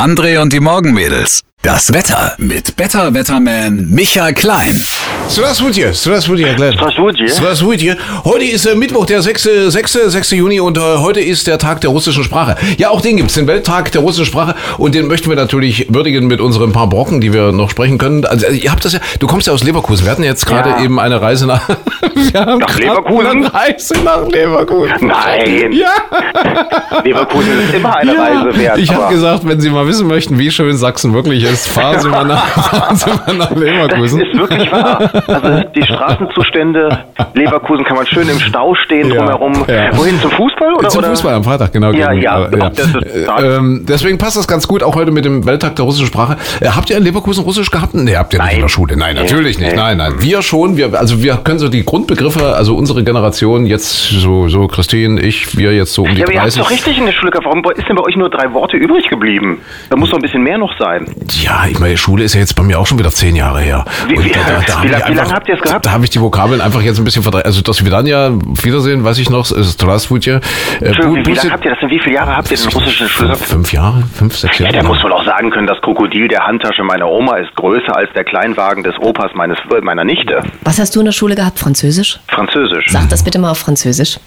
André und die Morgenmädels. Das Wetter mit Better Wetterman Michael Klein. Straswutje, Straswutje, Glenn. Straswutje. Straswutje. Heute ist äh, Mittwoch, der 6. 6. 6. Juni und äh, heute ist der Tag der russischen Sprache. Ja, auch den gibt es, den Welttag der russischen Sprache und den möchten wir natürlich würdigen mit unseren paar Brocken, die wir noch sprechen können. Also ihr habt das ja, du kommst ja aus Leverkusen. Wir hatten jetzt gerade ja. eben eine Reise nach, nach Leverkusen. Eine Reise nach Leverkusen. Nein. Ja. Leverkusen ist immer eine ja. Reise wert. Ich habe gesagt, wenn Sie mal wissen möchten, wie schön Sachsen wirklich ist fahren Sie mal nach, fahren Sie mal nach das Leverkusen. ist wirklich wahr. Also die Straßenzustände, Leverkusen kann man schön im Stau stehen Ja, drumherum. ja. Wohin, zum Fußball? Oder, Zum oder? Fußball am Freitag, genau. Ja, gegen- ja, äh, das ist total- ähm, deswegen passt das ganz gut, auch heute mit dem Welttag der russischen Sprache. Äh, habt ihr in Leverkusen Russisch gehabt? Nee, habt ihr nicht Nein. in der Schule. Nein, Nee, natürlich nicht. nee. Nein, nein. Wir schon. Wir, also wir können so die Grundbegriffe, also unsere Generation, jetzt so, so Christine, ich, wir jetzt so um die Ja, aber ihr habt 30. doch richtig in der Schule gehabt. Warum ist denn bei euch nur drei Worte übrig geblieben? Da muss doch ein bisschen mehr noch sein. Ja, ich meine, Schule ist ja jetzt bei mir auch schon wieder zehn Jahre her. Wie- Und wie- hab wie ich lang- wie einfach- lange habt ihr es gehabt? Da habe ich die Vokabeln einfach jetzt ein bisschen verdreht. Also das Vidania, Wiedersehen, weiß ich noch, ist Strasvutje. Äh, Entschuldigung, wie, wie lange habt ihr das denn? Wie viele Jahre habt ihr denn russische Schule fünf, gehabt? fünf Jahre? Fünf, sechs Ja, Jahre? der muss wohl auch sagen können, das Krokodil der Handtasche meiner Oma ist größer als der Kleinwagen des Opas meines, meiner Nichte. Was hast du in der Schule gehabt? Französisch? Französisch. Sag das bitte mal auf Französisch.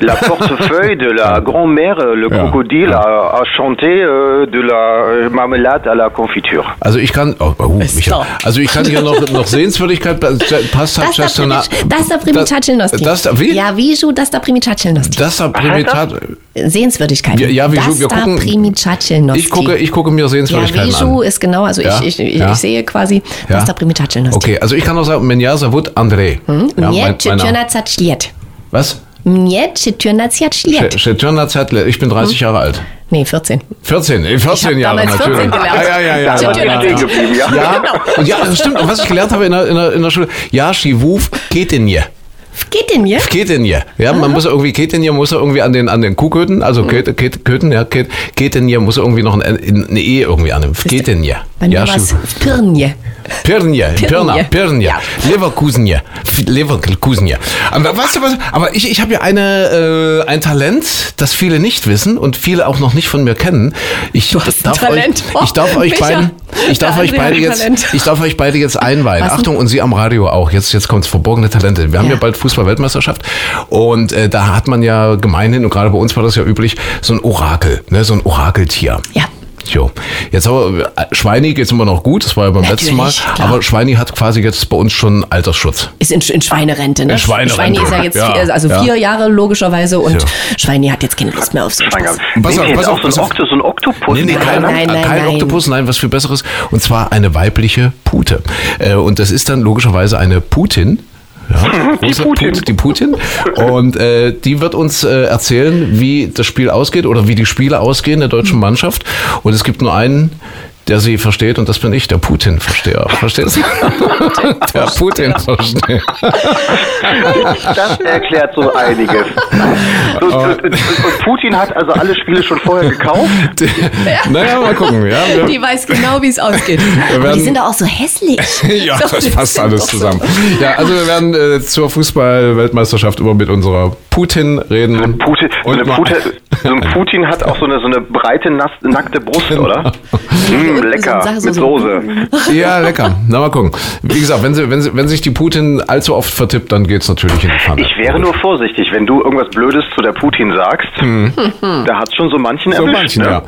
La portefeuille de la grand-mère, le Ja. crocodile a, a chanté euh, de la euh, marmelade à la confiture. Also ich kann, oh, oh, Michael. also ich kann hier noch, noch Sehenswürdigkeit, passt Das da Primi- das da Primicachelnosti. Das da, wie? Ja, Viju, das da Primicachelnosti. Das da Primitat, Sehenswürdigkeit. Ja, ja, das wir da gucken- Primicachelnosti. ich gucke, ich gucke mir Ja, Sehenswürdigkeiten Viju an. ist genau, also Ja, ich, ich, ich, ja. ich sehe quasi Ja. das da Primicachelnosti. Okay, also ich kann auch sagen, Menja Savut André. Hm? Ja, mein-? Was? Mnie ich bin 30 Jahre alt. Nee, 14. 14, äh, 14 hab Jahre damals 14 natürlich. gelernt. Ja, ja, ja, ja. Ja, ja, stehen ja. ja. Ja, und ja, das stimmt. Und was ich gelernt habe in der, in der, in der Schule, ja, Ketenje. Geht denn hier? Ketenje. Ja, man muss irgendwie Ketenje muss irgendwie an den an den Kuhköten, also Mhm. Ket- Ket- Köten, ja, Ket- Ketenje muss irgendwie noch ein, ein, eine E irgendwie annehmen. Ketenje. Bei mir Ja, war es Pirnje. Pirnje, Pirna, Pirnje. Ja. Leverkusenje, Leverkusenje. Aber weißt du was? Aber ich, ich habe ja eine, äh, ein Talent, das viele nicht wissen und viele auch noch nicht von mir kennen. Ich Du hast ein darf Talent. euch, ich darf euch Micha, beiden, ich darf euch beide jetzt, Talent. ich darf euch beide jetzt einweihen. Was? Achtung und Sie am Radio auch. Jetzt, jetzt kommt's verborgene Talente. Wir haben ja, Ja. bald Fußball-Weltmeisterschaft und äh, da hat man ja gemeinhin und gerade bei uns war das ja üblich so ein Orakel, ne, so ein Orakeltier. Ja. Jo. Jetzt aber äh, Schweini geht's immer noch gut, das war ja beim Natürlich, letzten Mal. klar. Aber Schweini hat quasi jetzt bei uns schon Altersschutz. Ist in, in Schweinerente, ne? In Schweinerente. Schweini ist ja jetzt Ja, vier, also ja. vier Jahre logischerweise und Ja. Schweini hat jetzt keine Lust mehr auf so einen Spaß. Pass auf, pass auf, auch so pass ein auf. Oktopus, so ein Oktopus? Nee, nee, kein, Nein, nein, kein nein. Oktopus, nein, was viel Besseres. Und zwar eine weibliche Pute. Äh, Und das ist dann logischerweise eine Putin. Ja, Die Putin. Put- die Putin. Und äh, die wird uns äh, erzählen, wie das Spiel ausgeht oder wie die Spiele ausgehen der deutschen Mannschaft. Und es gibt nur einen, der sie versteht und das bin ich, der Putin-Versteher. Verstehst du? der Putin-Versteher. Das erklärt so einiges. So. und, und Putin hat also alle Spiele schon vorher gekauft. Naja, mal gucken. Ja, wir, Die weiß genau, wie es ausgeht. Werden- die sind doch auch so hässlich. Ja, So, das passt alles doch so- zusammen. Ja, also wir werden äh, zur Fußball-Weltmeisterschaft immer mit unserer Putin reden. Putin, mal- Putin, so ein Putin hat auch so eine, so eine breite, nass, nackte Brust, oder? Mm, lecker, so- mit so- Soße. Ja, lecker. Na, mal gucken. Wie gesagt, wenn, sie, wenn, sie, wenn sich die Putin allzu oft vertippt, dann geht's natürlich in die Pfanne. Ich wäre nur vorsichtig, wenn du irgendwas Blödes zu der Putin sagst. Da hat schon so manchen so erwischt. manchen, ne? ja.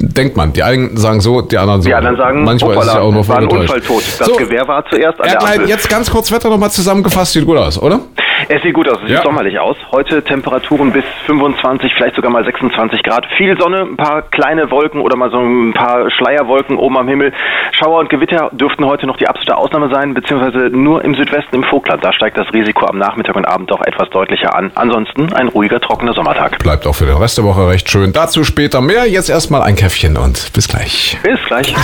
Denkt man. Die einen sagen so, die anderen so. Die anderen sagen, manchmal ist es ja auch noch war ein. Unfall tot. Das so, Gewehr war zuerst an Herr der Ampel. jetzt ganz kurz Wetter nochmal zusammengefasst. Sieht gut aus, oder? Es sieht gut aus, es Ja. sieht sommerlich aus. Heute Temperaturen bis 25, vielleicht sogar mal 26 Grad. Viel Sonne, ein paar kleine Wolken oder mal so ein paar Schleierwolken oben am Himmel. Schauer und Gewitter dürften heute noch die absolute Ausnahme sein, beziehungsweise nur im Südwesten im Vogtland. Da steigt das Risiko am Nachmittag und Abend doch etwas deutlicher an. Ansonsten ein ruhiger, trockener Sommertag. Bleibt auch für den Rest der Woche recht schön. Dazu später mehr. Jetzt erstmal ein Käffchen und bis gleich. Bis gleich.